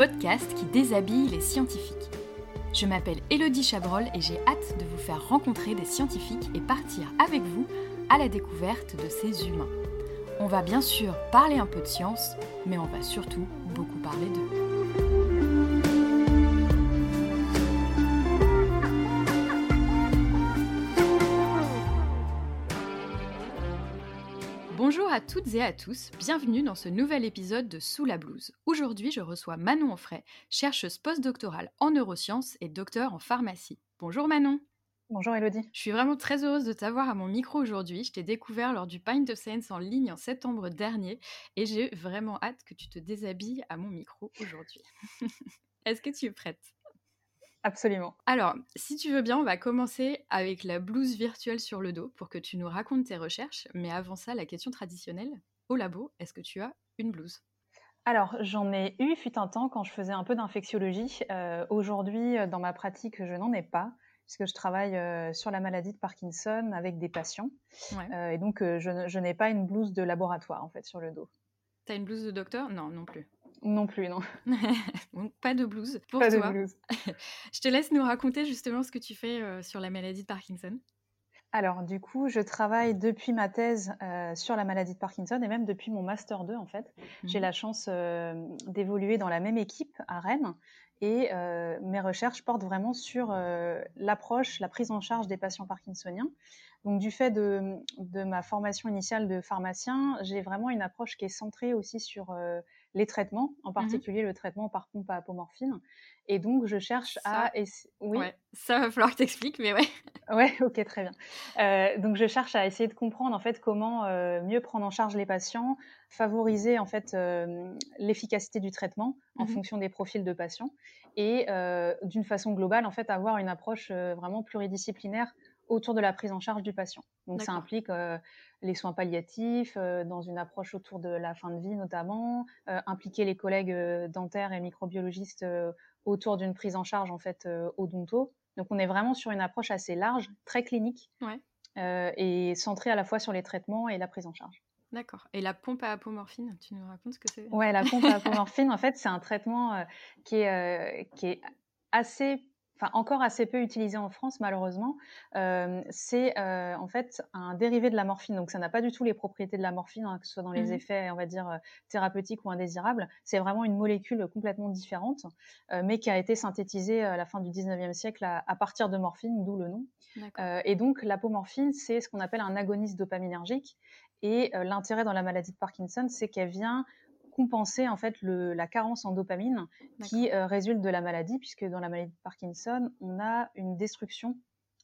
podcast qui déshabille les scientifiques. Je m'appelle Elodie Chabrol et j'ai hâte de vous faire rencontrer des scientifiques et partir avec vous à la découverte de ces humains. On va bien sûr parler un peu de science, mais on va surtout beaucoup parler d'eux. À toutes et à tous, bienvenue dans ce nouvel épisode de Sous la blouse. Aujourd'hui, je reçois Manon Onfray, chercheuse postdoctorale en neurosciences et docteur en pharmacie. Bonjour Manon. Bonjour Elodie. Je suis vraiment très heureuse de t'avoir à mon micro aujourd'hui. Je t'ai découvert lors du Pint of Science en ligne en septembre dernier et j'ai vraiment hâte que tu te déshabilles à mon micro aujourd'hui. Est-ce que tu es prête? Absolument. Alors, si tu veux bien, on va commencer avec la blouse virtuelle sur le dos pour que tu nous racontes tes recherches. Mais avant ça, la question traditionnelle. Au labo, est-ce que tu as une blouse? Alors, j'en ai eu fut un temps quand je faisais un peu d'infectiologie. Euh, aujourd'hui, euh, dans ma pratique, je n'en ai pas, puisque je travaille euh, sur la maladie de Parkinson avec des patients. et donc, je, je n'ai pas une blouse de laboratoire, en fait, sur le dos. Tu as une blouse de docteur? Non, non plus. Non plus, non. pas de blues pour pas toi. De blues. je te laisse nous raconter justement ce que tu fais euh, sur la maladie de Parkinson. Alors, du coup, je travaille depuis ma thèse euh, sur la maladie de Parkinson et même depuis mon Master 2, en fait. J'ai mmh la chance euh, d'évoluer dans la même équipe à Rennes et mes recherches portent vraiment sur l'approche, la prise en charge des patients parkinsoniens. Donc, du fait de, de ma formation initiale de pharmacien, j'ai vraiment une approche qui est centrée aussi sur les traitements, en mmh particulier le traitement par pompe à apomorphine. Et donc, je cherche à. Oui. ça va falloir que tu expliques, mais ouais. Ouais, ok, très bien. Euh, donc, je cherche à essayer de comprendre en fait comment euh, mieux prendre en charge les patients, favoriser en fait euh, l'efficacité du traitement en mmh fonction des profils de patients, et d'une façon globale en fait avoir une approche vraiment pluridisciplinaire autour de la prise en charge du patient. Donc ça implique euh, les soins palliatifs, euh, dans une approche autour de la fin de vie notamment, euh, impliquer les collègues dentaires et microbiologistes autour d'une prise en charge en fait odonto. Donc on est vraiment sur une approche assez large, très clinique, et centrée à la fois sur les traitements et la prise en charge. D'accord. Et la pompe à apomorphine, tu nous racontes ce que c'est? Ouais, la pompe à apomorphine, en fait, c'est un traitement qui, est, qui est assez enfin encore assez peu utilisé en France malheureusement, euh, c'est euh, en fait un dérivé de la morphine. Donc ça n'a pas du tout les propriétés de la morphine, hein, que ce soit dans les mmh effets, on va dire, euh, thérapeutiques ou indésirables. C'est vraiment une molécule complètement différente, mais qui a été synthétisée à la fin du 19e siècle à, à partir de morphine, d'où le nom. et donc l'apomorphine, c'est ce qu'on appelle un agoniste dopaminergique. Et l'intérêt dans la maladie de Parkinson, c'est qu'elle vient compenser en fait le, la carence en dopamine qui euh, résulte de la maladie, puisque dans la maladie de Parkinson, on a une destruction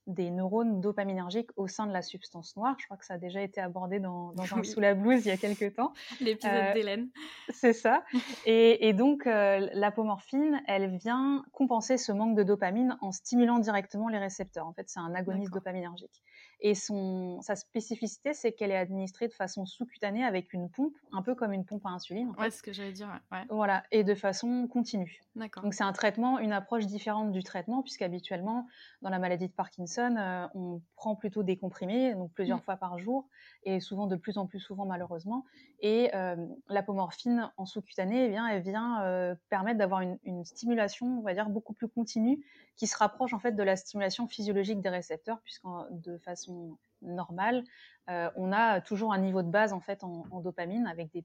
des neurones dopaminergiques au sein de la substance noire. Je crois que ça a déjà été abordé dans, dans un Sous la blouse il y a quelques temps. L'épisode euh, d'Hélène. C'est ça. Et, et donc, euh, l'apomorphine, elle vient compenser ce manque de dopamine en stimulant directement les récepteurs. En fait, c'est un agoniste dopaminergique. Et son, sa spécificité, c'est qu'elle est administrée de façon sous-cutanée avec une pompe, un peu comme une pompe à insuline. En ouais, ce que j'allais dire. Ouais. Voilà, et de façon continue. D'accord. Donc c'est un traitement, une approche différente du traitement, puisqu'habituellement, dans la maladie de Parkinson, euh, on prend plutôt des comprimés, donc plusieurs mmh. fois par jour, et souvent de plus en plus souvent malheureusement. Et euh, l'apomorphine en sous-cutanée, eh bien, elle vient euh, permettre d'avoir une, une, stimulation, on va dire, beaucoup plus continue, qui se rapproche en fait de la stimulation physiologique des récepteurs, puisque de façon normale, euh, on a toujours un niveau de base en fait en, dopamine avec des,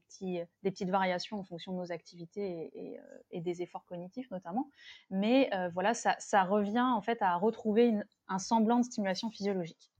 petites variations en fonction de nos activités et, et, des efforts cognitifs notamment. Mais voilà, ça, revient en fait à retrouver un semblant de stimulation physiologique.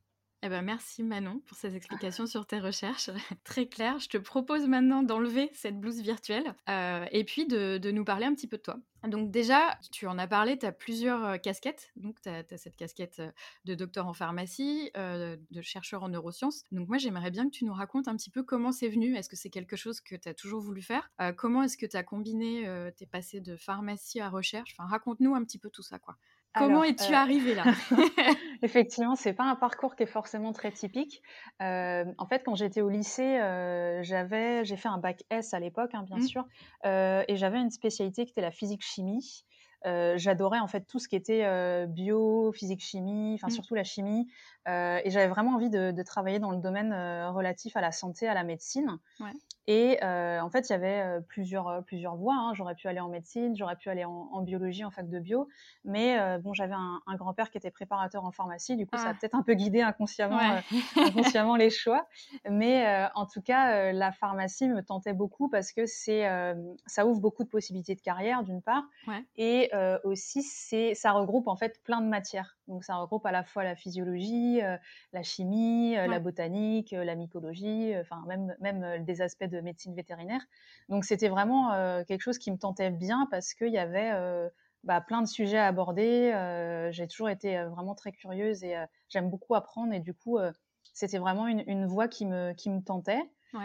Eh ben, merci Manon pour ces explications sur tes recherches. Très clair. Je te propose maintenant d'enlever cette blouse virtuelle euh, et puis de, nous parler un petit peu de toi. Donc déjà, tu en as parlé, tu as plusieurs euh, casquettes. Donc tu as, cette casquette euh, de docteur en pharmacie, de chercheur en neurosciences. Donc moi, j'aimerais bien que tu nous racontes un petit peu comment c'est venu. Est-ce que c'est quelque chose que tu as toujours voulu faire? Comment est-ce que tu as combiné, tu es passé de pharmacie à recherche? Enfin, raconte-nous un petit peu tout ça, quoi. Comment es-tu arrivée là? Effectivement, c'est pas un parcours qui est forcément très typique. Euh, en fait, quand j'étais au lycée, euh, j'avais, j'ai fait un bac S à l'époque, hein, bien mmh. sûr, euh, et j'avais une spécialité qui était la physique-chimie. j'adorais en fait tout ce qui était bio, physique-chimie, enfin mmh. surtout la chimie, et j'avais vraiment envie de, travailler dans le domaine relatif à la santé, à la médecine. Et en fait, il y avait plusieurs, plusieurs voies. Hein. J'aurais pu aller en médecine, j'aurais pu aller en, biologie, en fac de bio. Mais bon, j'avais un, grand-père qui était préparateur en pharmacie. Du coup, ça a ah. peut-être un peu guidé inconsciemment, inconsciemment les choix. Mais en tout cas, la pharmacie me tentait beaucoup parce que c'est, ça ouvre beaucoup de possibilités de carrière, d'une part. Et aussi, c'est, ça regroupe en fait plein de matières. Donc, ça regroupe à la fois la physiologie, la chimie, la botanique, la mycologie, enfin, même, même des aspects de médecine vétérinaire. Donc c'était vraiment euh, quelque chose qui me tentait bien parce qu'il y avait euh, bah, plein de sujets à aborder. Euh, j'ai toujours été vraiment très curieuse et j'aime beaucoup apprendre et du coup c'était vraiment une, voie qui me, qui me tentait.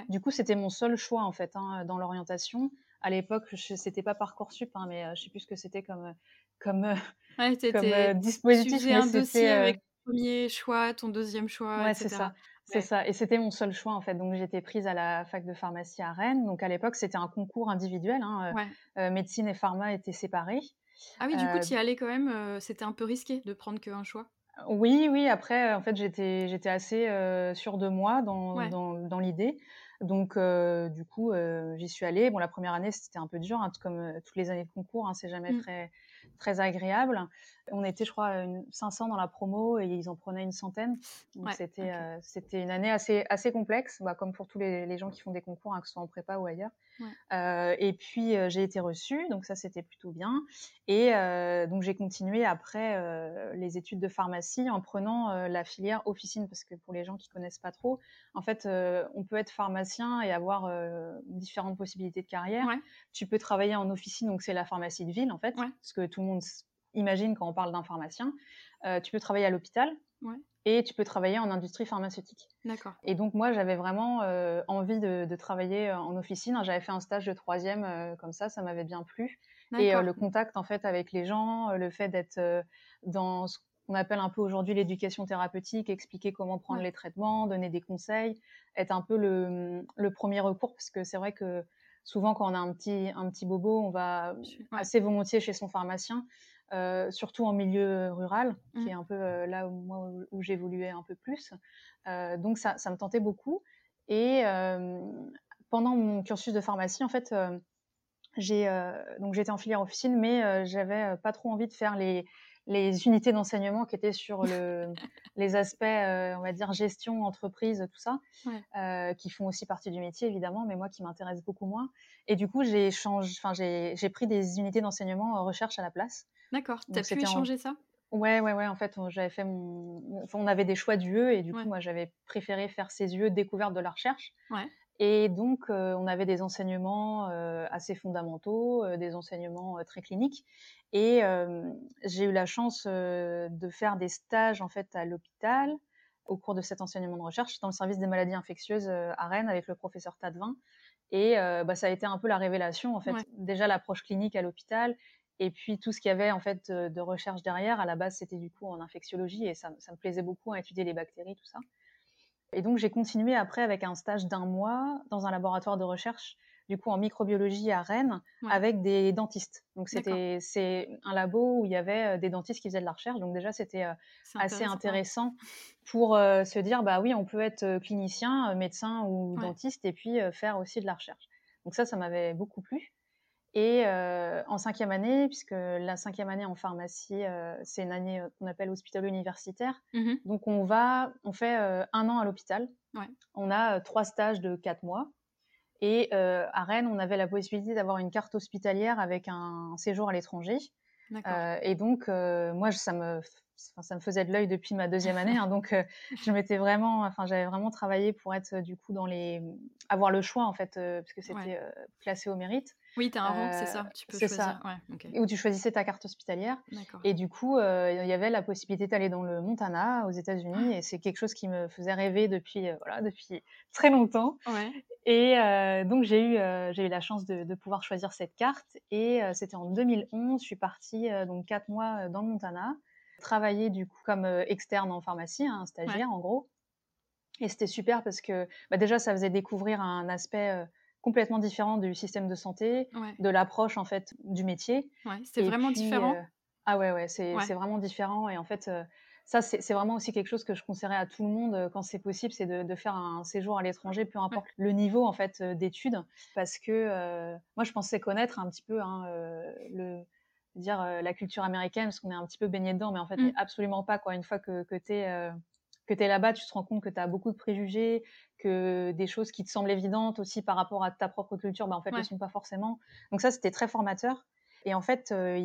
Du coup c'était mon seul choix en fait hein, dans l'orientation. À l'époque, c'était pas parcoursup, hein, mais je sais plus ce que c'était comme comme, comme dispositif. Tu un dossier avec ton premier choix, ton deuxième choix, ouais, c'est ça. C'est ça, et c'était mon seul choix en fait. Donc j'étais prise à la fac de pharmacie à Rennes. Donc à l'époque, c'était un concours individuel. Hein, euh, euh, médecine et pharma étaient séparés. Ah oui, du coup, tu y allais quand même. Euh, c'était un peu risqué de prendre qu'un choix. Oui, oui. Après, en fait, j'étais, j'étais assez sûre de moi dans, dans, dans l'idée. Donc, du coup, j'y suis allée. Bon, la première année, c'était un peu dur, hein, comme toutes les années de concours. Hein, c'est jamais mmh. très, très agréable. On était, je crois, une 500 dans la promo et ils en prenaient une centaine. Donc c'était euh, c'était une année assez assez complexe, bah, comme pour tous les, gens qui font des concours, hein, que ce soit en prépa ou ailleurs. Euh, et puis euh, j'ai été reçue, donc ça c'était plutôt bien. Et donc j'ai continué après les études de pharmacie en prenant la filière officine, parce que pour les gens qui connaissent pas trop, en fait, on peut être pharmacien et avoir différentes possibilités de carrière. Tu peux travailler en officine, donc c'est la pharmacie de ville en fait, parce que tout le monde imagine quand on parle d'un pharmacien. Euh, tu peux travailler à l'hôpital et tu peux travailler en industrie pharmaceutique. D'accord. Et donc moi, j'avais vraiment euh, envie de, travailler en officine. J'avais fait un stage de troisième euh, comme ça, ça m'avait bien plu. Et le contact en fait avec les gens, le fait d'être dans ce qu'on appelle un peu aujourd'hui l'éducation thérapeutique, expliquer comment prendre les traitements, donner des conseils, être un peu le, le premier recours, parce que c'est vrai que souvent quand on a un petit, un petit bobo, on va assez volontiers chez son pharmacien. Euh, surtout en milieu rural, qui mmh. est un peu euh, là où, moi, où, j'évoluais un peu plus. Euh, donc ça, ça, me tentait beaucoup. Et pendant mon cursus de pharmacie, en fait, j'ai donc j'étais en filière officine, mais j'avais pas trop envie de faire les, les unités d'enseignement qui étaient sur le, les aspects, on va dire, gestion, entreprise, tout ça, qui font aussi partie du métier, évidemment, mais moi qui m'intéresse beaucoup moins. Et du coup, j'ai j'ai pris des unités d'enseignement en recherche à la place. D'accord, tu as pu échanger ça? Ouais, ouais, ouais. En fait, j'avais fait mon... on avait des choix d'UE et du coup, moi, j'avais préféré faire ces UE découvertes de la recherche. Ouais. Et donc, on avait des enseignements assez fondamentaux, des enseignements très cliniques. Et j'ai eu la chance de faire des stages en fait à l'hôpital au cours de cet enseignement de recherche dans le service des maladies infectieuses à Rennes avec le professeur Tadevin. Et bah, ça a été un peu la révélation en fait. Déjà l'approche clinique à l'hôpital et puis tout ce qu'il y avait en fait de recherche derrière, à la base c'était du coup en infectiologie et ça, me plaisait beaucoup à étudier les bactéries, tout ça. Et donc j'ai continué après avec un stage d'un mois dans un laboratoire de recherche, du coup en microbiologie à Rennes, avec des dentistes. Donc c'était c'est un labo où il y avait des dentistes qui faisaient de la recherche. Donc déjà c'était assez intéressant pour se dire bah oui on peut être clinicien, médecin ou dentiste et puis faire aussi de la recherche. Donc ça ça m'avait beaucoup plu. Et en cinquième année, puisque la cinquième année en pharmacie, c'est une année qu'on appelle hospitalo-universitaire. Mmh Donc on va, on fait un an à l'hôpital. On a trois stages de quatre mois. Et à Rennes, on avait la possibilité d'avoir une carte hospitalière avec un séjour à l'étranger. et donc, moi, ça me, ça me faisait de l'œil depuis ma deuxième année. Hein, donc, je m'étais vraiment, enfin, j'avais vraiment travaillé pour être du coup dans les, avoir le choix en fait, parce que c'était classé au mérite. Oui, tu as un rang, c'est ça. Tu peux choisir. Ouais, Où tu choisissais ta carte hospitalière. Et du coup, euh, il y avait la possibilité d'aller dans le Montana, aux États-Unis. Et c'est quelque chose qui me faisait rêver depuis, euh, voilà, depuis très longtemps. Et euh, donc, j'ai eu, j'ai eu la chance de, pouvoir choisir cette carte. Et c'était en 2011. Je suis partie donc quatre mois dans le Montana, travailler du coup comme externe en pharmacie, hein, un stagiaire en gros. Et c'était super parce que bah, déjà, ça faisait découvrir un aspect complètement différent du système de santé, de l'approche en fait du métier. Ouais, c'est vraiment différent. Euh, ah ouais, ouais, c'est vraiment différent. Et en fait, euh, ça, c'est vraiment aussi quelque chose que je conseillerais à tout le monde quand c'est possible, c'est de, faire un séjour à l'étranger, peu importe le niveau en fait d'études, parce que moi, je pensais connaître un petit peu hein, le dire la culture américaine, parce qu'on est un petit peu baigné dedans, mais en fait, mmh. absolument pas quoi. Une fois que, que tu es que tu es là-bas, tu te rends compte que tu as beaucoup de préjugés, que des choses qui te semblent évidentes aussi par rapport à ta propre culture, bah, en fait, ne le sont pas forcément. Donc ça, c'était très formateur. Et en fait, euh,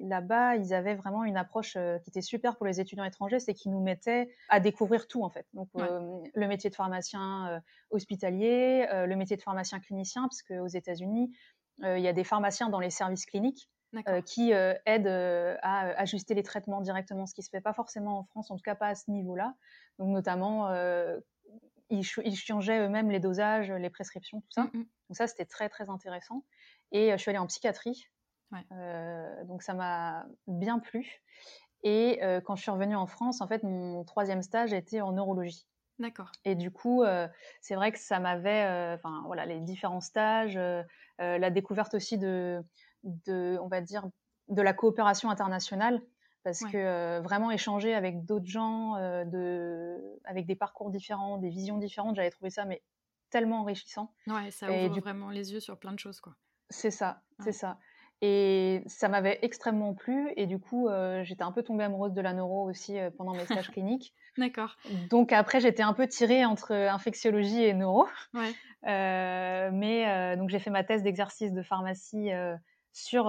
là-bas, ils avaient vraiment une approche euh, qui était super pour les étudiants étrangers, c'est qu'ils nous mettaient à découvrir tout, en fait. Donc, euh, le métier de pharmacien hospitalier, le métier de pharmacien clinicien, parce qu'aux États-Unis, il y a des pharmaciens dans les services cliniques qui aident à ajuster les traitements directement, ce qui ne se fait pas forcément en France, en tout cas pas à ce niveau-là. Donc, notamment, ils, ils, changeaient eux-mêmes les dosages, les prescriptions, tout ça. Mmh, mmh. Donc, ça, c'était très, très intéressant. Et je suis allée en psychiatrie euh, donc ça m'a bien plu. Et euh, quand je suis revenue en France, en fait, mon troisième stage était en neurologie. D'accord. Et du coup, euh, c'est vrai que ça m'avait, enfin voilà, les différents stages, la découverte aussi de, de, on va dire, de la coopération internationale, parce que vraiment échanger avec d'autres gens, de, avec des parcours différents, des visions différentes, j'avais trouvé ça mais tellement enrichissant. Ouais, ça ouvre vraiment les yeux sur plein de choses, quoi. C'est ça, c'est ça. Et ça m'avait extrêmement plu. Et du coup, euh, j'étais un peu tombée amoureuse de la neuro aussi euh, pendant mes stages cliniques. D'accord. Donc après, j'étais un peu tirée entre infectiologie et neuro. Ouais. Euh, mais donc j'ai fait ma thèse d'exercice de pharmacie sur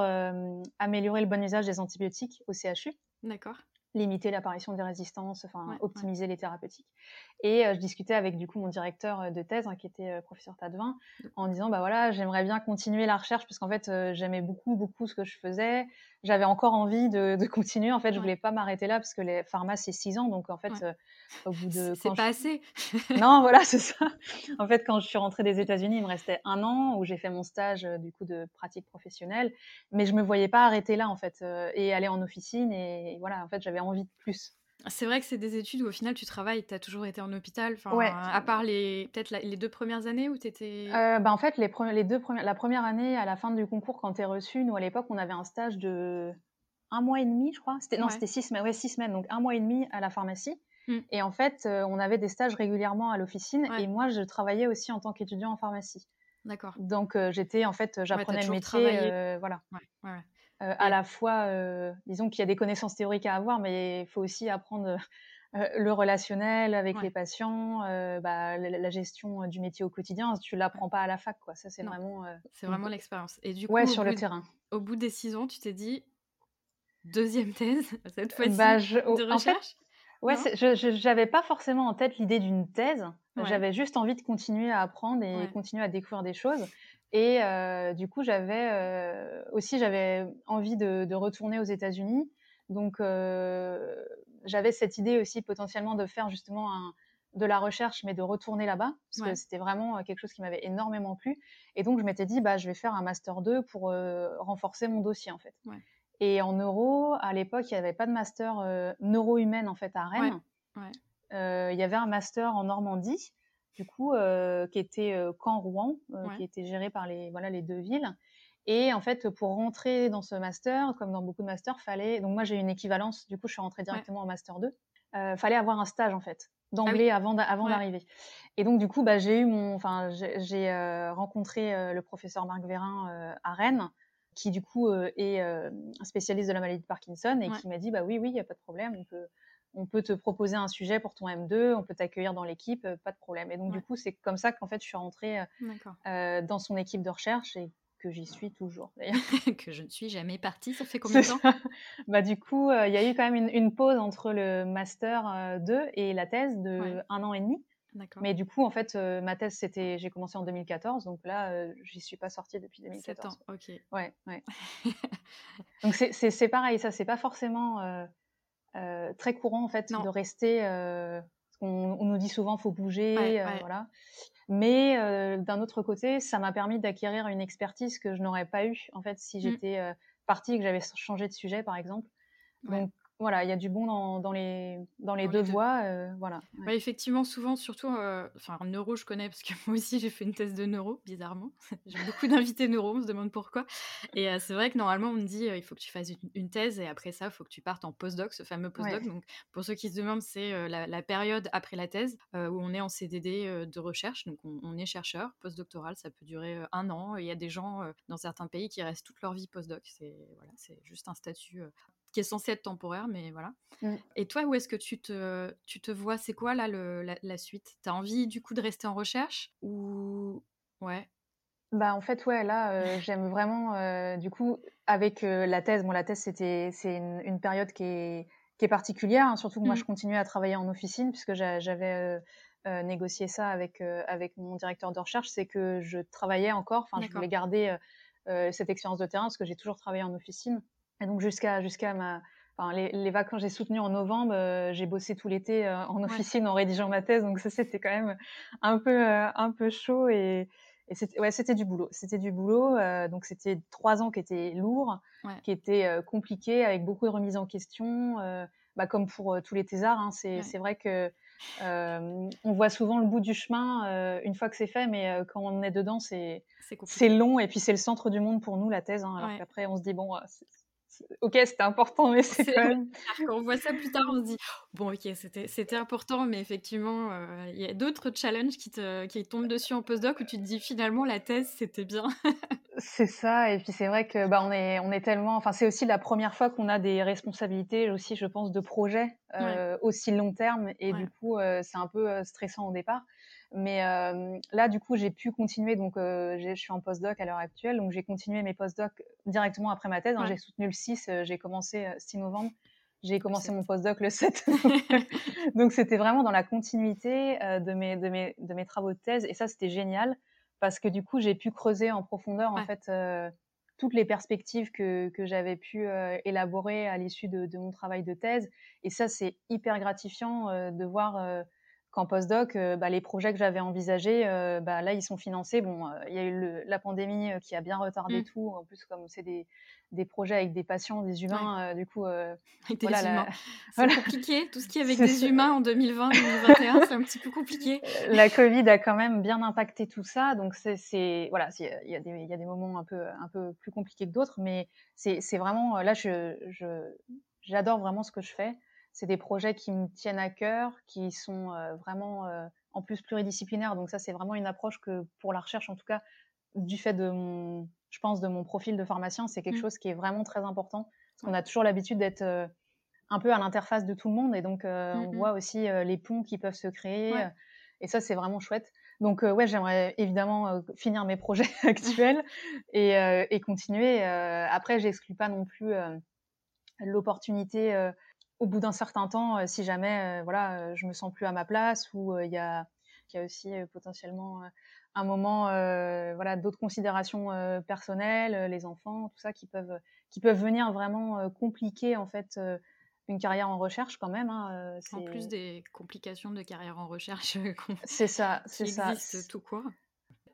améliorer le bon usage des antibiotiques au CHU. D'accord limiter l'apparition des résistances, enfin optimiser les thérapeutiques. Et euh, je discutais avec du coup mon directeur euh, de thèse, hein, qui était euh, professeur Tadevin, en disant bah voilà, j'aimerais bien continuer la recherche parce qu'en fait j'aimais beaucoup beaucoup ce que je faisais. J'avais encore envie de, continuer. En fait, je voulais pas m'arrêter là parce que les pharma c'est six ans, donc en fait au bout de c'est pas assez. non, voilà, c'est ça. En fait, quand je suis rentrée des États-Unis, il me restait un an où j'ai fait mon stage du coup de pratique professionnelle, mais je me voyais pas arrêter là en fait et aller en officine et voilà, en fait j'avais envie de plus. C'est vrai que c'est des études où au final tu travailles, tu as toujours été en hôpital, ouais. à part les peut-être les deux premières années où tu étais... Euh, bah en fait, les, les deux premières, la première année, à la fin du concours, quand tu es reçu, nous à l'époque, on avait un stage de un mois et demi, je crois. C'était, Non, c'était six semaines, ouais, six semaines, donc un mois et demi à la pharmacie. Mmh. Et en fait, euh, on avait des stages régulièrement à l'officine et moi, je travaillais aussi en tant qu'étudiant en pharmacie. D'accord. Donc, euh, j'étais, en fait, j'apprenais le métier. voilà. Euh, à la fois, euh, disons qu'il y a des connaissances théoriques à avoir, mais il faut aussi apprendre euh, le relationnel avec les patients, bah, la, gestion du métier au quotidien. Tu l'apprends pas à la fac, quoi. Ça, c'est vraiment. c'est vraiment l'expérience. Et du coup, ouais, sur le terrain. Au bout des six ans, tu t'es dit deuxième thèse cette fois-ci bah, de recherche? ouais, je n'avais pas forcément en tête l'idée d'une thèse. J'avais juste envie de continuer à apprendre et continuer à découvrir des choses. Et euh, du coup, j'avais euh, aussi j'avais envie de, retourner aux États-Unis. Donc, euh, j'avais cette idée aussi potentiellement de faire justement de la recherche, mais de retourner là-bas, parce que c'était vraiment quelque chose qui m'avait énormément plu. Et donc, je m'étais dit, bah, je vais faire un master 2 pour renforcer mon dossier, en fait. Et en neuro, à l'époque, il n'y avait pas de master neuro-humaine, en fait, à Rennes. Il y avait un master en Normandie du coup, euh, qui était euh, Caen-Rouen, euh, qui était géré par les, voilà, les deux villes. Et en fait, pour rentrer dans ce master, comme dans beaucoup de masters, fallait. Donc, moi, j'ai une équivalence. Du coup, je suis rentrée directement en master 2. Euh, fallait avoir un stage, en fait, ah avant, avant d'arriver. Et donc, du coup, bah, j'ai eu mon. Enfin, j'ai rencontré le professeur Marc Vérin à Rennes, qui, du coup, est un spécialiste de la maladie de Parkinson et qui m'a dit bah oui, oui, il n'y a pas de problème, on peut on peut te proposer un sujet pour ton M2, on peut t'accueillir dans l'équipe, euh, pas de problème. Et donc, du coup, c'est comme ça qu'en fait, je suis rentrée euh, euh, dans son équipe de recherche et que j'y suis toujours d'ailleurs. que je ne suis jamais partie, ça fait combien de temps? bah, Du coup, il y a eu quand même une, pause entre le Master 2 et la thèse de un an et demi. Mais du coup, en fait, ma thèse, c'était, j'ai commencé en 2014, donc là, j'y suis pas sortie depuis 2014. 7 ans, ok. Ouais, ouais. donc c'est pareil, ça, c'est pas forcément euh, très courant en fait de rester. Euh, on, nous dit souvent faut bouger, euh, voilà. Mais d'un autre côté, ça m'a permis d'acquérir une expertise que je n'aurais pas eu en fait si mmh. j'étais partie et que j'avais changé de sujet par exemple. Donc voilà, il y a du bon dans, dans les, dans les deux voies. Euh, voilà. Ouais. effectivement, souvent, surtout, euh, enfin, neuro, je connais parce que moi aussi, j'ai fait une thèse de neuro, bizarrement. j'ai beaucoup d'invités neuro, on se demande pourquoi. Et euh, c'est vrai que normalement, on me dit il faut que tu fasses une, thèse et après ça, il faut que tu partes en postdoc, ce fameux postdoc. Donc, pour ceux qui se demandent, c'est la, période après la thèse où on est en CDD de recherche. Donc, on, on est chercheur. Postdoctoral, ça peut durer un an. Il y a des gens dans certains pays qui restent toute leur vie postdoc. C'est voilà, juste un statut qui est censé être temporaire, mais voilà. Mmh. Et toi, où est-ce que tu te, tu te vois? C'est quoi là le, la, suite? Tu as envie du coup de rester en recherche? Ou ouais. Bah en fait ouais là euh, j'aime vraiment euh, du coup avec euh, la thèse bon la thèse c'était c'est une, période qui est qui est particulière hein, surtout que moi je continuais à travailler en officine puisque j'avais négocié ça avec avec mon directeur de recherche c'est que je travaillais encore enfin je voulais garder cette expérience de terrain parce que j'ai toujours travaillé en officine et donc jusqu'à jusqu'à ma Enfin, les, les, vacances j'ai soutenues en novembre, euh, j'ai bossé tout l'été euh, en officine en rédigeant ma thèse, donc ça c'était quand même un peu euh, un peu chaud et, et c'était ouais c'était du boulot, c'était du boulot, donc c'était trois ans qui étaient lourds, qui étaient compliqués avec beaucoup de remises en question, bah, comme pour tous les thésards, hein, c'est c'est vrai que on voit souvent le bout du chemin une fois que c'est fait, mais quand on est dedans c'est c'est long et puis c'est le centre du monde pour nous la thèse, hein, alors qu'après on se dit bon ok, c'était important, mais c'est quand même. Quand on voit ça plus tard, on se dit bon, ok, c'était important, mais effectivement, euh, il y a d'autres challenges qui, te, qui tombent dessus en postdoc où tu te dis finalement la thèse, c'était bien. c'est ça, et puis c'est vrai que bah, on, est, on est tellement. Enfin, c'est aussi la première fois qu'on a des responsabilités, aussi, je pense, de projets euh, aussi long terme, et du coup, euh, c'est un peu stressant au départ. Mais euh, là, du coup, j'ai pu continuer. Donc, euh, je suis en postdoc à l'heure actuelle. Donc, j'ai continué mes postdocs directement après ma thèse. Hein. J'ai soutenu le 6. Euh, j'ai commencé 6 novembre. J'ai commencé mon postdoc le 7. donc, c'était vraiment dans la continuité de, mes, de, mes, de mes travaux de thèse. Et ça, c'était génial parce que du coup, j'ai pu creuser en profondeur, en fait, toutes les perspectives que, que j'avais pu élaborer à l'issue de, de, mon travail de thèse. Et ça, c'est hyper gratifiant de voir qu'en postdoc, euh, bah, les projets que j'avais envisagés, euh, bah, là, ils sont financés. Bon, euh, il y a eu la pandémie qui a bien retardé mmh. tout. En plus, comme c'est des, des, projets avec des patients, des humains, du coup, voilà, c'est compliqué. Tout ce qui est avec des humains en 2020-2021, c'est un petit peu compliqué. La Covid a quand même bien impacté tout ça. Donc, c'est voilà, il y, a des, y a des moments un peu, un peu plus compliqués que d'autres, mais c'est vraiment là, je, j'adore vraiment ce que je fais c'est des projets qui me tiennent à cœur, qui sont euh, vraiment euh, en plus pluridisciplinaires. Donc ça, c'est vraiment une approche que pour la recherche, en tout cas, du fait de mon, je pense, de mon profil de pharmacien, c'est quelque mmh. chose qui est vraiment très important. Parce qu'on a toujours l'habitude d'être euh, un peu à l'interface de tout le monde. Et donc, on mmh voit aussi les ponts qui peuvent se créer. Et ça, c'est vraiment chouette. Donc, ouais, j'aimerais évidemment finir mes projets actuels et, et continuer. après, j'exclus pas non plus l'opportunité au bout d'un certain temps, euh, si jamais euh, voilà, euh, je me sens plus à ma place ou il y a, y, a, aussi potentiellement un moment, voilà, d'autres considérations personnelles, les enfants, tout ça qui peuvent, qui peuvent venir vraiment compliquer en fait une carrière en recherche quand même. Hein, en plus des complications de carrière en recherche c'est ça, c'est ça, tout court.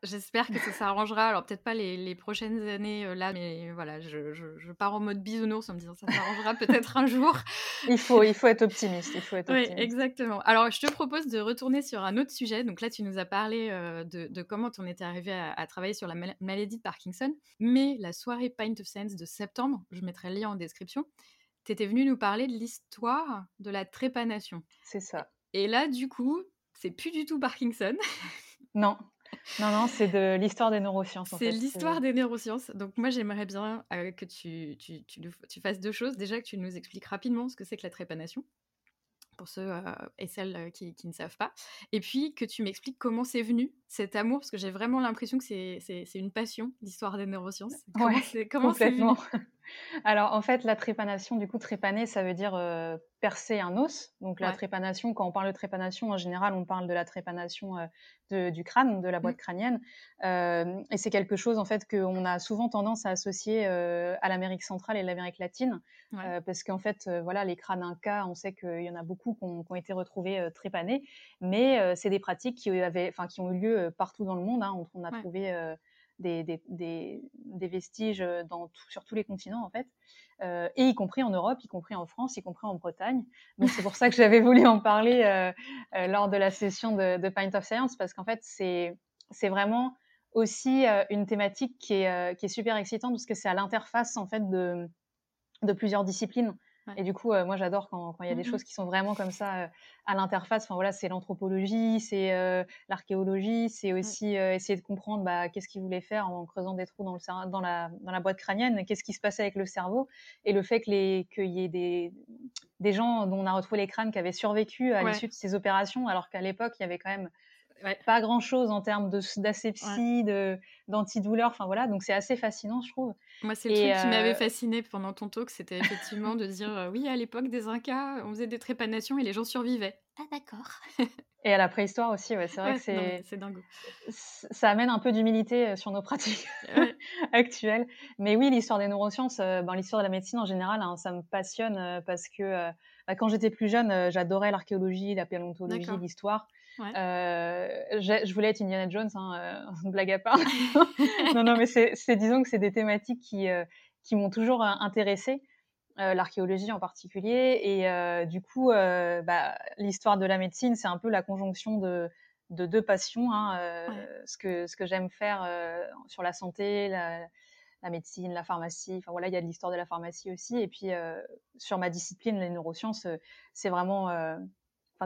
J'espère que ça s'arrangera. Alors, peut-être pas les, prochaines années euh, là, mais voilà, je, pars en mode bisounours en me disant ça s'arrangera peut-être un jour. Il faut, il faut être optimiste. Il faut être optimiste. Oui, exactement. Alors, je te propose de retourner sur un autre sujet. Donc là, tu nous as parlé euh, de, comment on était arrivé à, travailler sur la maladie de Parkinson. Mais la soirée Pint of Sense de septembre, je mettrai le lien en description, tu étais venu nous parler de l'histoire de la trépanation. C'est ça. Et là, du coup, c'est plus du tout Parkinson. Non, non, non, c'est de l'histoire des neurosciences. C'est l'histoire des neurosciences. Donc moi, j'aimerais bien euh, que tu, tu, tu, fasses deux choses. Déjà, que tu nous expliques rapidement ce que c'est que la trépanation, pour ceux euh, et celles euh, qui, qui, ne savent pas. Et puis, que tu m'expliques comment c'est venu, cet amour, parce que j'ai vraiment l'impression que c'est une passion, l'histoire des neurosciences. Comment c'est venu? Alors, en fait, la trépanation, du coup, trépaner, ça veut dire percer un os. Donc la trépanation, quand on parle de trépanation, en général, on parle de la trépanation euh, du crâne, de la mmh. boîte crânienne. Euh, et c'est quelque chose, en fait, qu'on a souvent tendance à associer euh, à l'Amérique centrale et l'Amérique latine. parce qu'en fait, voilà, les crânes Inca, on sait qu'il y en a beaucoup qui ont, été retrouvés trépanés. Mais c'est des pratiques qui, avaient, qui ont eu lieu partout dans le monde. Hein. On, a trouvé des, vestiges dans sur tous les continents en fait, euh, et y compris en Europe, y compris en France, y compris en Bretagne. Donc c'est pour ça que j'avais voulu en parler euh, euh, lors de la session de, de Pint of Science, parce qu'en fait c'est vraiment aussi une thématique qui est, super excitante parce que c'est à l'interface en fait de plusieurs disciplines. Et du coup, euh, moi, j'adore quand il y a des mmh choses qui sont vraiment comme ça euh, à l'interface. Enfin voilà, c'est l'anthropologie, c'est euh, l'archéologie, c'est aussi essayer de comprendre bah, qu'est-ce qu'il voulait faire en creusant des trous dans, le, dans, la, dans la boîte crânienne, qu'est-ce qui se passait avec le cerveau, et le fait qu'il y ait des, des gens dont on a retrouvé les crânes qui avaient survécu à l'issue de ces opérations, alors qu'à l'époque, il y avait quand même pas grand chose en termes d'asepsie, de, d'antidouleur. Enfin voilà, donc c'est assez fascinant, je trouve. Moi, c'est le truc qui m'avait euh, fasciné pendant ton talk, c'était effectivement de dire euh, oui, à l'époque des Incas, on faisait des trépanations et les gens survivaient. Ah, d'accord. et à la préhistoire aussi, ouais, c'est vrai que c'est. C'est dingue. Ça amène un peu d'humilité euh, sur nos pratiques actuelles. Mais oui, l'histoire des neurosciences, ben, l'histoire de la médecine en général, hein, ça me passionne parce que bah, quand j'étais plus jeune, j'adorais l'archéologie, la paléontologie, l'histoire. Euh, je voulais être Indiana Jones, hein, euh, blague à part. non, non, mais c'est disons que c'est des thématiques qui, euh, qui m'ont toujours intéressée. l'archéologie en particulier. Et du coup, bah, l'histoire de la médecine, c'est un peu la conjonction de, de deux passions. Hein, Ce que, ce que j'aime faire sur la santé, la, la, médecine, la pharmacie. Enfin voilà, il y a de l'histoire de la pharmacie aussi. Et puis sur ma discipline, les neurosciences, c'est vraiment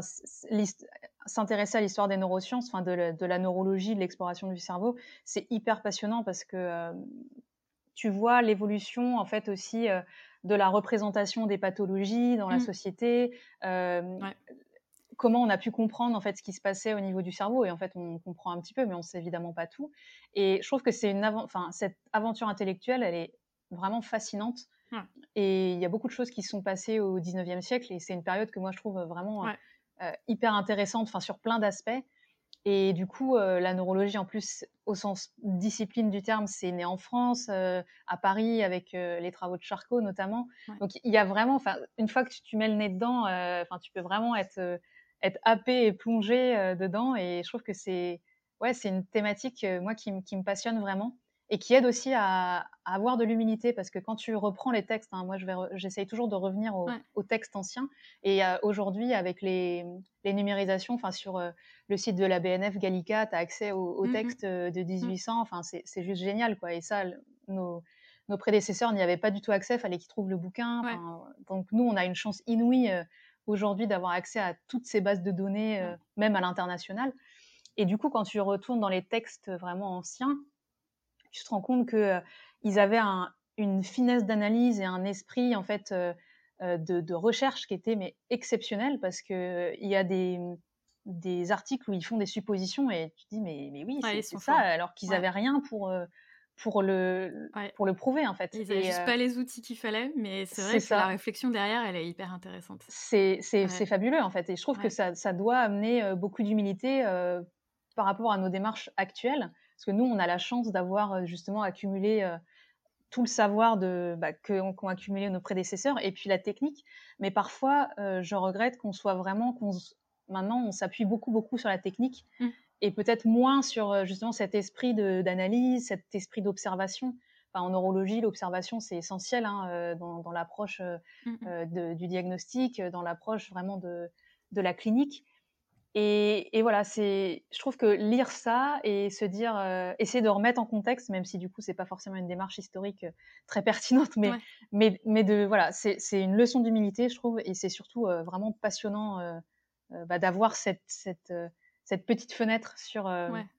s'intéresser à l'histoire des neurosciences, enfin de, la neurologie, de l'exploration du cerveau, c'est hyper passionnant parce que euh, tu vois l'évolution en fait aussi euh, de la représentation des pathologies dans la mmh. société. Euh, comment on a pu comprendre en fait ce qui se passait au niveau du cerveau et en fait on comprend un petit peu mais on sait évidemment pas tout et je trouve que c'est une enfin cette aventure intellectuelle elle est vraiment fascinante et il y a beaucoup de choses qui se sont passées au 19e siècle et c'est une période que moi je trouve vraiment hyper intéressante, enfin sur plein d'aspects. Et du coup, euh, la neurologie, en plus, au sens discipline du terme, c'est né en France, euh, à Paris, avec les travaux de Charcot notamment. Donc, il y a vraiment, une fois que tu, mets le nez dedans, enfin, tu peux vraiment être, être happé et plongé dedans. Et je trouve que c'est, ouais, c'est une thématique, moi, qui, qui, me passionne vraiment et qui aide aussi à, avoir de l'humilité parce que quand tu reprends les textes, hein, moi j'essaye toujours de revenir au, au texte ancien. Et euh, aujourd'hui avec les, les numérisations, enfin sur euh, le site de la BNF Gallica, tu as accès au, au mmh texte euh, de 1800, mmh. enfin c'est juste génial quoi. Et ça nos, nos prédécesseurs n'y avaient pas du tout accès, fallait qu'ils trouvent le bouquin. Donc nous on a une chance inouïe aujourd'hui d'avoir accès à toutes ces bases de données, même à l'international. Et du coup, quand tu retournes dans les textes vraiment anciens, tu te rends compte que ils avaient une finesse d'analyse et un esprit en fait de, recherche qui était mais exceptionnel parce que il y a des des articles où ils font des suppositions et tu te dis mais, mais oui c'est ça alors qu'ils n'avaient rien pour pour le pour le prouver en fait. Ils n'avaient juste pas les outils qu'il fallait, mais c'est vrai que la réflexion derrière, elle est hyper intéressante. C'est fabuleux en fait, et je trouve que ça, ça, doit amener beaucoup d'humilité par rapport à nos démarches actuelles. Parce que nous, on a la chance d'avoir euh, justement accumulé euh, tout le savoir de, bah, qu'ont accumulé nos prédécesseurs et puis la technique. Mais parfois, euh, je regrette qu'on soit vraiment, qu'on, maintenant, on s'appuie beaucoup, beaucoup sur la technique mmh. et peut-être moins sur justement cet esprit d'analyse, cet esprit d'observation. Enfin, en neurologie, l'observation, c'est essentiel hein, dans, l'approche mmh. du diagnostic, dans l'approche vraiment de, de la clinique. Et, voilà, c'est, je trouve que lire ça et se dire, euh, essayer de remettre en contexte, même si du coup c'est pas forcément une démarche historique euh, très pertinente, mais, mais, mais de voilà, c'est, une leçon d'humilité, je trouve, et c'est surtout euh, vraiment passionnant bah, d'avoir cette, cette, cette petite fenêtre sur,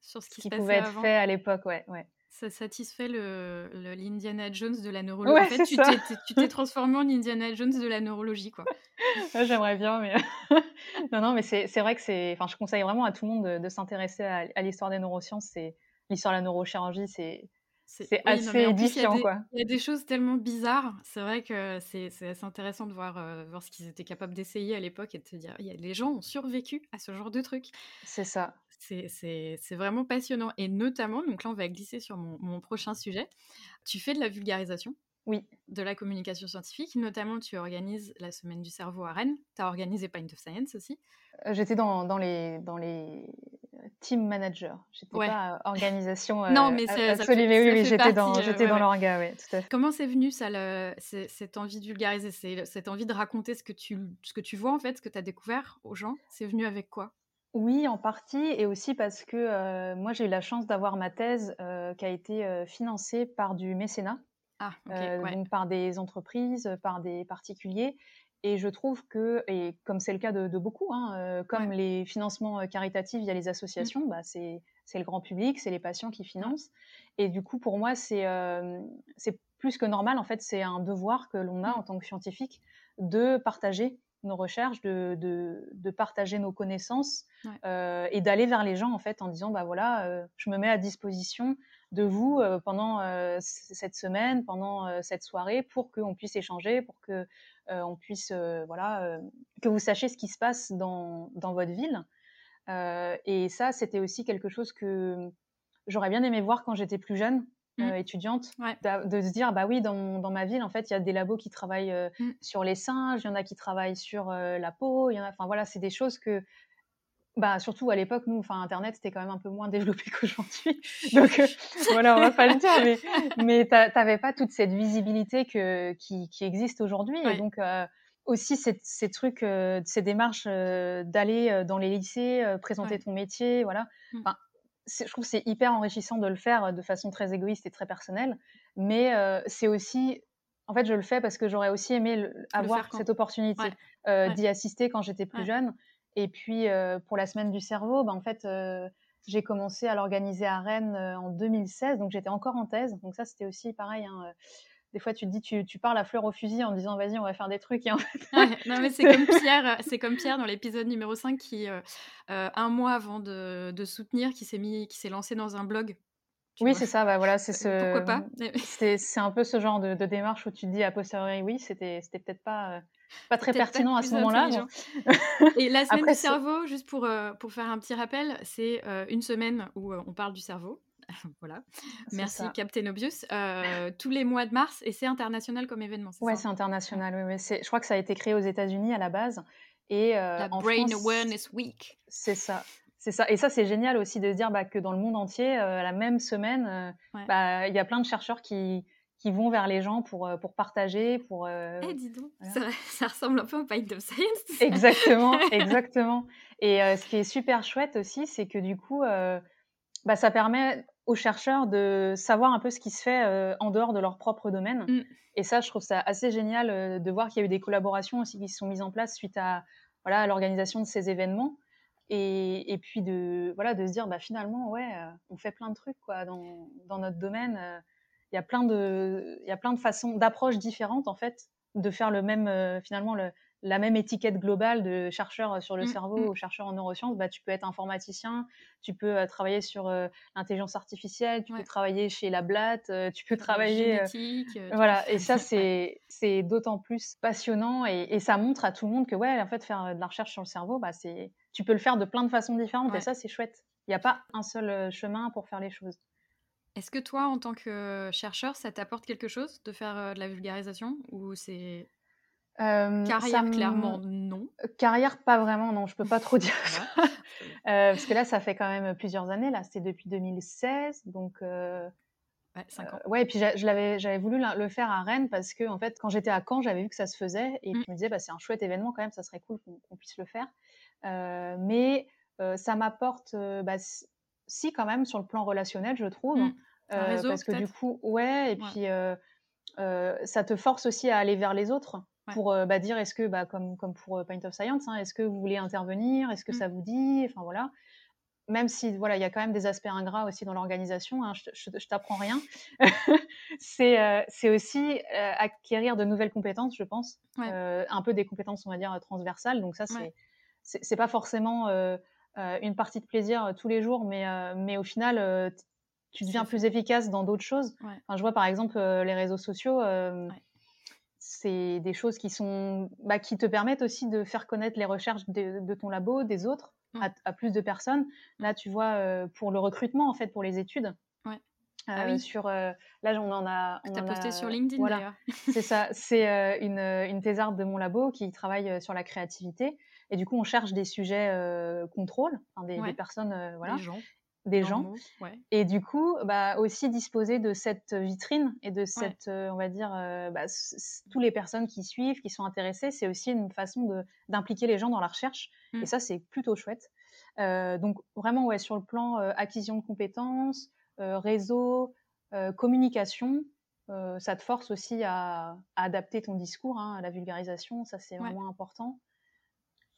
sur ce qui, pouvait être fait à l'époque, ouais, ouais ça satisfait le, l'Indiana Jones de la neurologie. en fait, tu t'es, transformé en Indiana Jones de la neurologie, quoi. j'aimerais bien, mais non, non, mais c'est, vrai que c'est. Enfin, je conseille vraiment à tout le monde de, s'intéresser à, l'histoire des neurosciences. C'est l'histoire de la neurochirurgie, c'est. C'est assez édifiant, quoi. Il y a des choses tellement bizarres. C'est vrai que c'est assez intéressant de voir, euh, voir ce qu'ils étaient capables d'essayer à l'époque et de te dire, y a, les gens ont survécu à ce genre de trucs. C'est ça. C'est vraiment passionnant. Et notamment, donc là, on va glisser sur mon, prochain sujet. Tu fais de la vulgarisation. Oui. De la communication scientifique. Notamment, tu organises la semaine du cerveau à Rennes. Tu as organisé Pint of Science aussi. J'étais dans, dans, les, dans les team managers. J'étais ouais. pas organisation. non, mais c'est absolument. oui, oui j'étais dans, l'orga, oui, tout à fait. Comment c'est venu ça, le, cette envie de vulgariser, cette envie de raconter ce que tu, ce que tu vois en fait, ce que tu as découvert aux gens? C'est venu avec quoi? Oui, en partie, et aussi parce que euh, moi j'ai eu la chance d'avoir ma thèse euh, qui a été euh, financée par du mécénat, ah, ouais. donc par des entreprises, par des particuliers. Et je trouve que, et comme c'est le cas de, beaucoup, hein, comme ouais. les financements caritatifs via les associations, mmh. bah, c'est le grand public, c'est les patients qui financent. Et du coup, pour moi, c'est c'est plus que normal. En fait, c'est un devoir que l'on a mmh. en tant que scientifique de partager nos recherches, de, de, de partager nos connaissances ouais. euh, et d'aller vers les gens en fait en disant bah voilà, euh, je me mets à disposition de vous euh, pendant cette semaine, pendant cette soirée pour qu'on puisse échanger, pour que on puisse voilà que vous sachiez ce qui se passe dans, dans votre ville. et ça, c'était aussi quelque chose que j'aurais bien aimé voir quand j'étais plus jeune. Mmh. Euh, étudiante, ouais. de se dire bah oui dans, dans, ma ville en fait il y a des labos qui travaillent euh, mmh. sur les singes, il y en a qui travaillent sur euh, la peau, il y en a enfin voilà c'est des choses que bah surtout à l'époque nous enfin internet c'était quand même un peu moins développé qu'aujourd'hui donc voilà on va pas le dire mais mais t'avais pas toute cette visibilité que qui, qui existe aujourd'hui ouais. et donc aussi ces, ces trucs, ces démarches d'aller dans les lycées, présenter Ouais. ton métier, voilà. Mmh. Enfin, je trouve que c'est hyper enrichissant de le faire de façon très égoïste et très personnelle, mais euh, c'est aussi, en fait, je le fais parce que j'aurais aussi aimé le- avoir cette opportunité Ouais. euh, Ouais. d'y assister quand j'étais plus Ouais. jeune. Et puis euh, pour la semaine du cerveau, ben, en fait, euh, j'ai commencé à l'organiser à Rennes euh, en 2016, donc j'étais encore en thèse. Donc ça, c'était aussi pareil. hein, euh, des fois, tu te dis, tu, tu parles à fleur au fusil en disant, vas-y, on va faire des trucs. Et en fait, Ouais, non mais c'est comme Pierre, euh, c'est comme Pierre dans l'épisode numéro 5 qui, euh, euh, un mois avant de, de soutenir, qui s'est mis, qui s'est lancé dans un blog. Oui, c'est ça, bah voilà, c'est ce. Pourquoi pas C'est un peu ce genre de, de démarche où tu te dis a posteriori, oui, c'était c'était peut-être pas, pas très pas pertinent à ce moment-là. Et la semaine Après, du cerveau, juste pour, euh, pour faire un petit rappel, c'est euh, une semaine où euh, on parle du cerveau. voilà. Merci ça. Captain Obvious. Euh, tous les mois de mars et c'est international comme événement. c'est Ouais, c'est international. Oui, je crois que ça a été créé aux États-Unis à la base. Et euh, La en Brain France, Awareness Week. c'est ça. C'est ça. Et ça, c'est génial aussi de se dire bah, que dans le monde entier, euh, la même semaine, euh, Ouais. bah, il y a plein de chercheurs qui, qui vont vers les gens pour, pour partager, pour, euh, Eh, dis donc, voilà. ça, ça ressemble un peu au Pint of Science. Exactement, exactement. Et euh, ce qui est super chouette aussi, c'est que du coup, euh, bah, ça permet aux chercheurs de savoir un peu ce qui se fait euh, en dehors de leur propre domaine. Mm. Et ça, je trouve ça assez génial euh, de voir qu'il y a eu des collaborations aussi qui se sont mises en place suite à, voilà, à l'organisation de ces événements. Et, et puis de, voilà, de se dire, bah, finalement, ouais, euh, on fait plein de trucs quoi, dans, dans notre domaine. Il y a plein de, il y a plein de façons, d'approches différentes en fait, de faire le même, finalement, le, la même étiquette globale de chercheur sur le Mm, cerveau mm. ou chercheur en neurosciences, bah, tu peux être informaticien, tu peux euh, travailler sur euh, l'intelligence artificielle, tu Ouais. peux travailler chez la Blatt, euh, tu peux travailler. euh, génétique. euh, voilà, et ça, c'est c'est d'autant plus passionnant et, et ça montre à tout le monde que, ouais, en fait, faire de la recherche sur le cerveau, bah, c'est tu peux le faire de plein de façons différentes Ouais. et ça, c'est chouette. Il n'y a pas un seul euh, chemin pour faire les choses. Est-ce que toi, en tant que chercheur, ça t'apporte quelque chose de faire euh, de la vulgarisation ou c'est Euh, carrière me- clairement non Carrière, pas vraiment, non, je peux pas trop dire ça. Euh, parce que là, ça fait quand même plusieurs années, là, c'est depuis 2016, donc euh, Ouais, 5 ans. euh, ouais, et puis j'a- je l'avais, j'avais voulu la- le faire à Rennes parce que en fait, quand j'étais à Caen, j'avais vu que ça se faisait et Mm. puis je me disais, bah, c'est un chouette événement quand même, ça serait cool qu'on puisse le faire. Euh, mais euh, ça m'apporte, euh, bah, si- quand même sur le plan relationnel, je trouve, Mm. Euh, réseau, parce que du coup, ouais, et Ouais. puis euh, euh, ça te force aussi à aller vers les autres Ouais. pour euh, bah, dire est-ce que, bah, comme, comme pour euh, Paint of Science, hein, est-ce que vous voulez intervenir, est-ce que Mm. ça vous dit, enfin voilà. Même si voilà, il y a quand même des aspects ingrats aussi dans l'organisation, hein, je, je, je t'apprends rien. c'est euh, c'est aussi euh, acquérir de nouvelles compétences, je pense, Ouais. Un peu des compétences, on va dire transversales. Donc ça, c'est Ouais. c'est pas forcément une partie de plaisir tous les jours, mais mais au final, tu deviens plus efficace dans d'autres choses. Enfin, je vois par exemple les réseaux sociaux. Euh. C'est des choses qui sont bah, qui te permettent aussi de faire connaître les recherches de, de ton labo, des autres, Mm. à, à plus de personnes. Là, tu vois, euh, pour le recrutement en fait, pour les études, Ouais. Ah sur, là, on en a. Tu as posté sur LinkedIn voilà. c'est ça. C'est une, une thésarde de mon labo qui travaille sur la créativité. Et du coup, on cherche des sujets contrôle, des, des, personnes, voilà, des gens. Et du coup, bah, aussi disposer de cette vitrine et de cette, euh, on va dire, euh, bah, tous les personnes qui suivent, qui sont intéressées, c'est aussi une façon d'impliquer les gens dans la recherche. Et mmh. ça, c'est plutôt chouette. Euh, donc vraiment, ouais, sur le plan acquisition de compétences, réseau, communication, ça te force aussi à, adapter ton discours hein, à la vulgarisation. Ça, c'est vraiment important.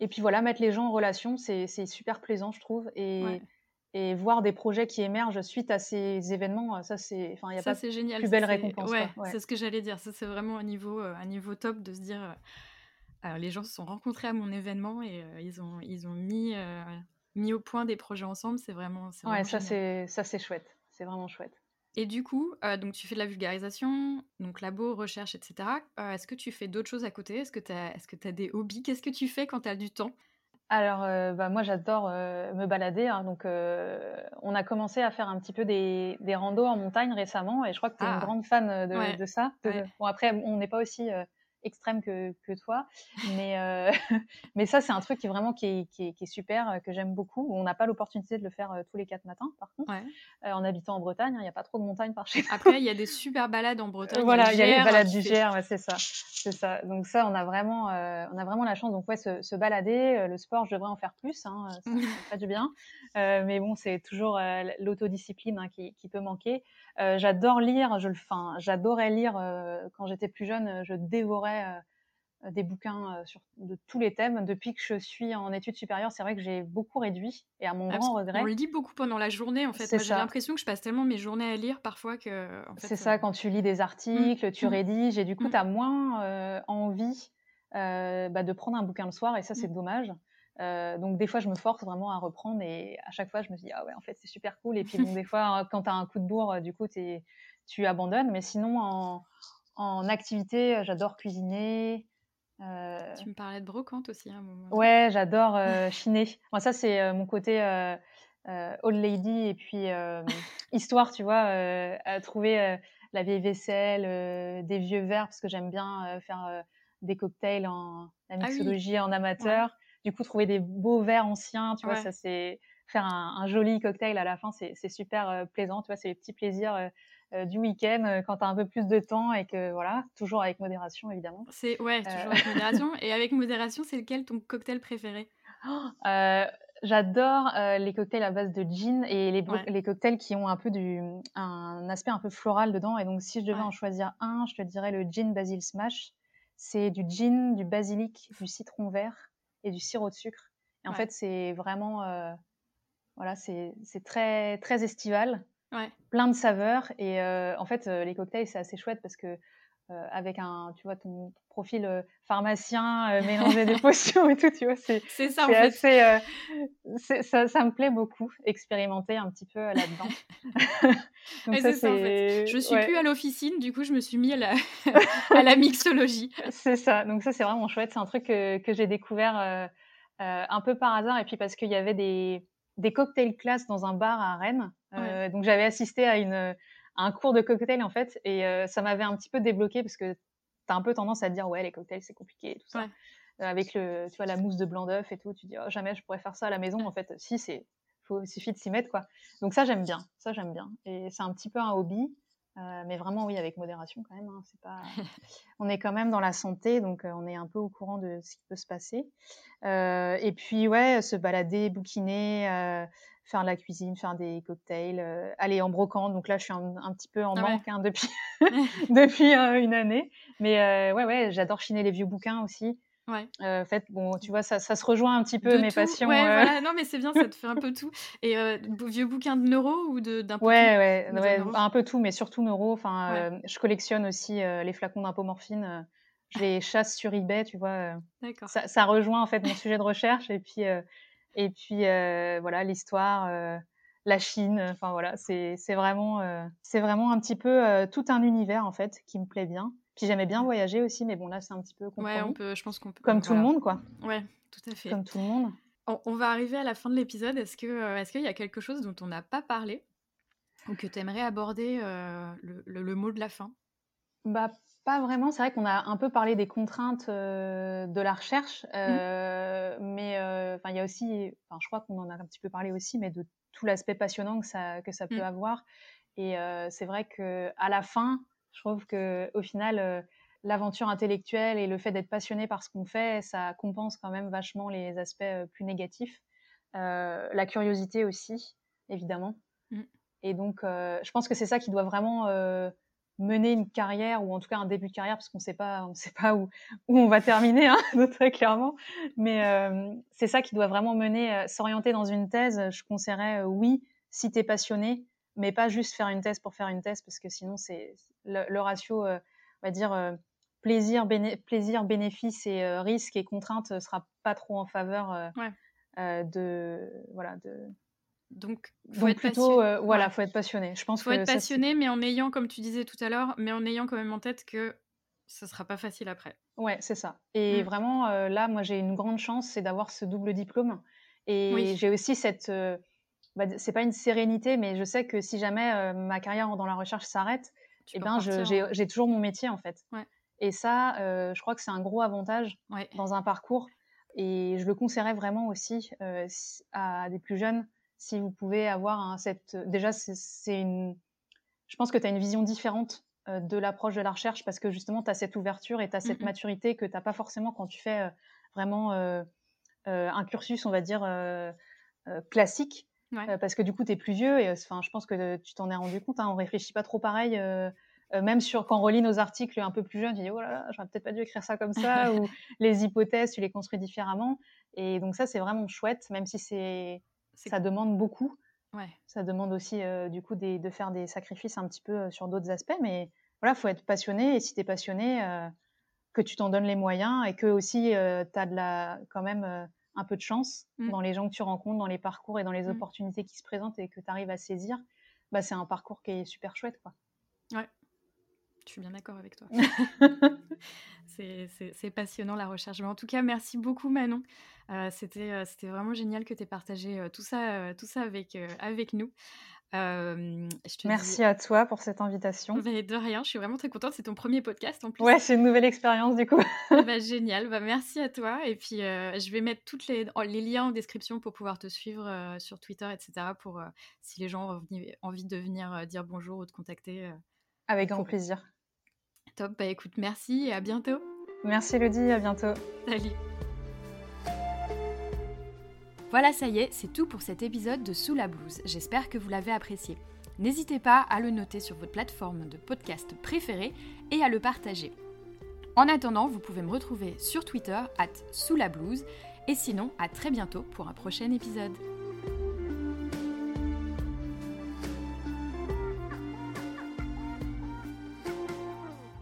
Et puis voilà, mettre les gens en relation, c'est super plaisant, je trouve. Et et voir des projets qui émergent suite à ces événements, ça c'est, enfin il y a pas génial. plus belle récompense. Ouais, c'est ce que j'allais dire. Ça c'est vraiment un niveau, euh, un niveau top de se dire, euh, alors, les gens se sont rencontrés à mon événement et euh, ils ont, ils ont mis, mis au point des projets ensemble. C'est vraiment, ouais, ça c'est, ça c'est chouette. C'est vraiment chouette. Et du coup, donc tu fais de la vulgarisation, donc labo, recherche, etc. est-ce que tu fais d'autres choses à côté? Est-ce que tu as, est-ce que as des hobbies? Qu'est-ce que tu fais quand tu as du temps? Alors, euh, bah, moi, j'adore euh, me balader. Hein, donc, euh, on a commencé à faire un petit peu des, des randos en montagne récemment, et je crois que tu es une ah. grande fan de, de ça. Bon, après, on n'est pas aussi extrême que, que toi. Mais, euh, mais ça, c'est un truc qui est vraiment qui est, qui est, super, euh, que j'aime beaucoup. On n'a pas l'opportunité de le faire euh, tous les quatre matins, par contre. en habitant en Bretagne, hein, il n'y a pas trop de montagnes par chez nous. Après, il y a des super balades en Bretagne. voilà, il y a les balades du Gers, c'est ça. C'est ça. Donc ça, on a vraiment, on a vraiment la chance. Donc ouais, se, balader, le sport, je devrais en faire plus. Hein, ça, fait pas du bien. mais bon, c'est toujours l'autodiscipline hein, qui, qui, peut manquer. J'adore lire. Je, enfin, j'adorais lire quand j'étais plus jeune. Je dévorais euh, des bouquins euh, sur, de tous les thèmes. Depuis que je suis en études supérieures, c'est vrai que j'ai beaucoup réduit et à mon ah, grand regret. On lit beaucoup pendant la journée en fait. J'ai l'impression que je passe tellement mes journées à lire parfois que. c'est ça, euh, quand tu lis des mmh. articles, tu mmh. rédiges et du coup, mmh. tu as moins envie bah, de prendre un bouquin le soir et ça, c'est dommage. Donc des fois, je me force vraiment à reprendre et à chaque fois, je me dis ah ouais, en fait, c'est super cool. Et puis bon, des fois, quand tu as un coup de bourre, du coup, tu abandonnes. Mais sinon, en, en activité, j'adore cuisiner. Euh, tu me parlais de brocante aussi à un moment. Ouais, j'adore euh, chiner. Moi, ça, c'est euh, mon côté old lady et puis histoire, tu vois, à trouver la vieille vaisselle, des vieux verres, parce que j'aime bien faire des cocktails en la ah mixologie en amateur. Du coup, trouver des beaux verres anciens, tu vois, ça, c'est faire un, joli cocktail à la fin, c'est super plaisant, tu vois, c'est les petits plaisirs euh, du week-end euh, quand tu as un peu plus de temps et que voilà, toujours avec modération évidemment. C'est ouais, toujours euh. avec modération. et avec modération, c'est lequel ton cocktail préféré? J'adore les cocktails à base de gin et les, les, cocktails qui ont un peu du un aspect un peu floral dedans. Et donc si je devais en choisir un, je te dirais le gin basil smash. C'est du gin, du basilic, du citron vert et du sirop de sucre. Et en fait, c'est vraiment voilà, c'est très très estival. Plein de saveurs. Et euh, en fait, euh, les cocktails, c'est assez chouette parce que euh, avec un, tu vois, ton, profil pharmacien, mélanger des potions et tout, tu vois, c'est ça, en fait. assez, ça, ça, me plaît beaucoup, expérimenter un petit peu là-dedans. ça, ça, en fait. Je suis plus à l'officine, du coup, je me suis mis à la, à la mixologie. c'est ça, donc ça, c'est vraiment chouette. C'est un truc que, que j'ai découvert un peu par hasard, et puis parce qu'il y avait des, des cocktails classes dans un bar à Rennes. Euh, donc j'avais assisté à, une, un cours de cocktail en fait, et euh, ça m'avait un petit peu débloqué parce que tu as un peu tendance à dire ouais les cocktails c'est compliqué et tout ça. Euh, avec le, tu vois, la mousse de blanc d'œuf et tout, tu dis oh, jamais je pourrais faire ça à la maison. En fait, si c'est, faut suffit de s'y mettre quoi. Donc ça j'aime bien, ça j'aime bien, et c'est un petit peu un hobby. mais vraiment, oui, avec modération quand même. Hein, c'est pas... on est quand même dans la santé, donc on est un peu au courant de ce qui peut se passer. et puis, ouais, se balader, bouquiner, faire de la cuisine, faire des cocktails, euh, aller en brocante. Donc là, je suis un, petit peu en ah manque hein, depuis, depuis euh, une année. Mais euh, ouais, ouais, j'adore chiner les vieux bouquins aussi. Ouais. en fait, bon, tu vois, ça, ça, se rejoint un petit peu mes passions. Ouais, voilà. Non, mais c'est bien, ça te fait un peu tout. Et vieux bouquins de neuro ou d'un peu ouais, tout? Ouais, ouais, un peu tout, mais surtout neuro. Enfin, je collectionne aussi les flacons d'impomorphine. je les chasse sur eBay, tu vois. Ça, ça, rejoint en fait mon sujet de recherche. Et puis, et puis euh, voilà, l'histoire, euh, la Chine, enfin voilà, c'est vraiment, euh, c'est vraiment un petit peu tout un univers en fait qui me plaît bien. Puis j'aimais bien voyager aussi, mais bon là c'est un petit peu compromis. Ouais, on peut, je pense qu'on peut. Comme tout le monde quoi. Ouais, tout à fait. Comme tout le monde. On, va arriver à la fin de l'épisode. Est-ce que, est-ce qu'il y a quelque chose dont on n'a pas parlé Ou que tu aimerais aborder le, mot de la fin? Bah, Pas vraiment. C'est vrai qu'on a un peu parlé des contraintes de la recherche, mmh. mais il y a aussi, je crois qu'on en a un petit peu parlé aussi, mais de tout l'aspect passionnant que ça, que ça peut mmh. avoir. Et c'est vrai qu'à la fin, je trouve qu'au final, l'aventure intellectuelle et le fait d'être passionné par ce qu'on fait, ça compense quand même vachement les aspects plus négatifs. la curiosité aussi, évidemment. Mmh. Et donc, je pense que c'est ça qui doit vraiment mener une carrière ou en tout cas un début de carrière parce qu'on sait pas on sait pas où, où on va terminer hein, très clairement. Mais c'est ça qui doit vraiment mener s'orienter dans une thèse. Je conseillerais oui si tu es passionné mais pas juste faire une thèse pour faire une thèse parce que sinon c'est le, ratio on va dire plaisir plaisir bénéfice et risque et contrainte sera pas trop en faveur de voilà de donc, faut être plutôt, euh, voilà, faut être passionné. Je pense faut être passionné, mais en ayant, comme tu disais tout à l'heure, mais en ayant quand même en tête que ça sera pas facile après. Ouais, c'est ça. Et mmh. vraiment, euh, là, moi, j'ai une grande chance, c'est d'avoir ce double diplôme. Et j'ai aussi cette, euh, bah, c'est pas une sérénité, mais je sais que si jamais ma carrière dans la recherche s'arrête, eh ben, j'ai toujours mon métier en fait. Et ça, je crois que c'est un gros avantage dans un parcours. Et je le conseillerais vraiment aussi à des plus jeunes si vous pouvez avoir cette. Déjà, c'est une. Je pense que tu as une vision différente euh, de l'approche de la recherche parce que justement, tu as cette ouverture et tu as cette maturité que tu n'as pas forcément quand tu fais euh, vraiment euh, un cursus, on va dire, classique. parce que du coup, tu es plus vieux et enfin, je pense que tu t'en es rendu compte. Hein, on réfléchit pas trop pareil. même sur quand on relit nos articles un peu plus jeunes, tu dis oh là là, j'aurais peut-être pas dû écrire ça comme ça, ou les hypothèses, tu les construis différemment. Et donc ça, c'est vraiment chouette, même si c'est ça demande beaucoup. Ouais. Ça demande aussi euh, du coup de faire des sacrifices un petit peu euh, sur d'autres aspects, mais voilà, faut être passionné et si tu es passionné, euh, que tu t'en donnes les moyens et que aussi tu as de la, quand même un peu de chance mmh. dans les gens que tu rencontres, dans les parcours et dans les mmh. opportunités qui se présentent et que tu arrives à saisir, bah, c'est un parcours qui est super chouette. Quoi. Je suis bien d'accord avec toi. c'est passionnant la recherche. Mais en tout cas, merci beaucoup Manon. Euh, euh, C'était vraiment génial que tu aies partagé euh, tout ça, tout ça avec, avec nous. merci à toi pour cette invitation. de rien, je suis vraiment très contente. C'est ton premier podcast en plus. Ouais, c'est une nouvelle expérience du coup. bah, génial, bah, merci à toi. Et puis, je vais mettre tous les, les, liens en description pour pouvoir te suivre sur Twitter, etc. Pour si les gens ont envie de venir dire bonjour ou de contacter. Avec grand plaisir. Top, bah écoute, merci et à bientôt. Merci Elodie, à bientôt. Salut. Voilà, ça y est, c'est tout pour cet épisode de Sous la blouse. J'espère que vous l'avez apprécié. N'hésitez pas à le noter sur votre plateforme de podcast préférée et à le partager. En attendant, vous pouvez me retrouver sur Twitter, at sous la blouse, et sinon, à très bientôt pour un prochain épisode.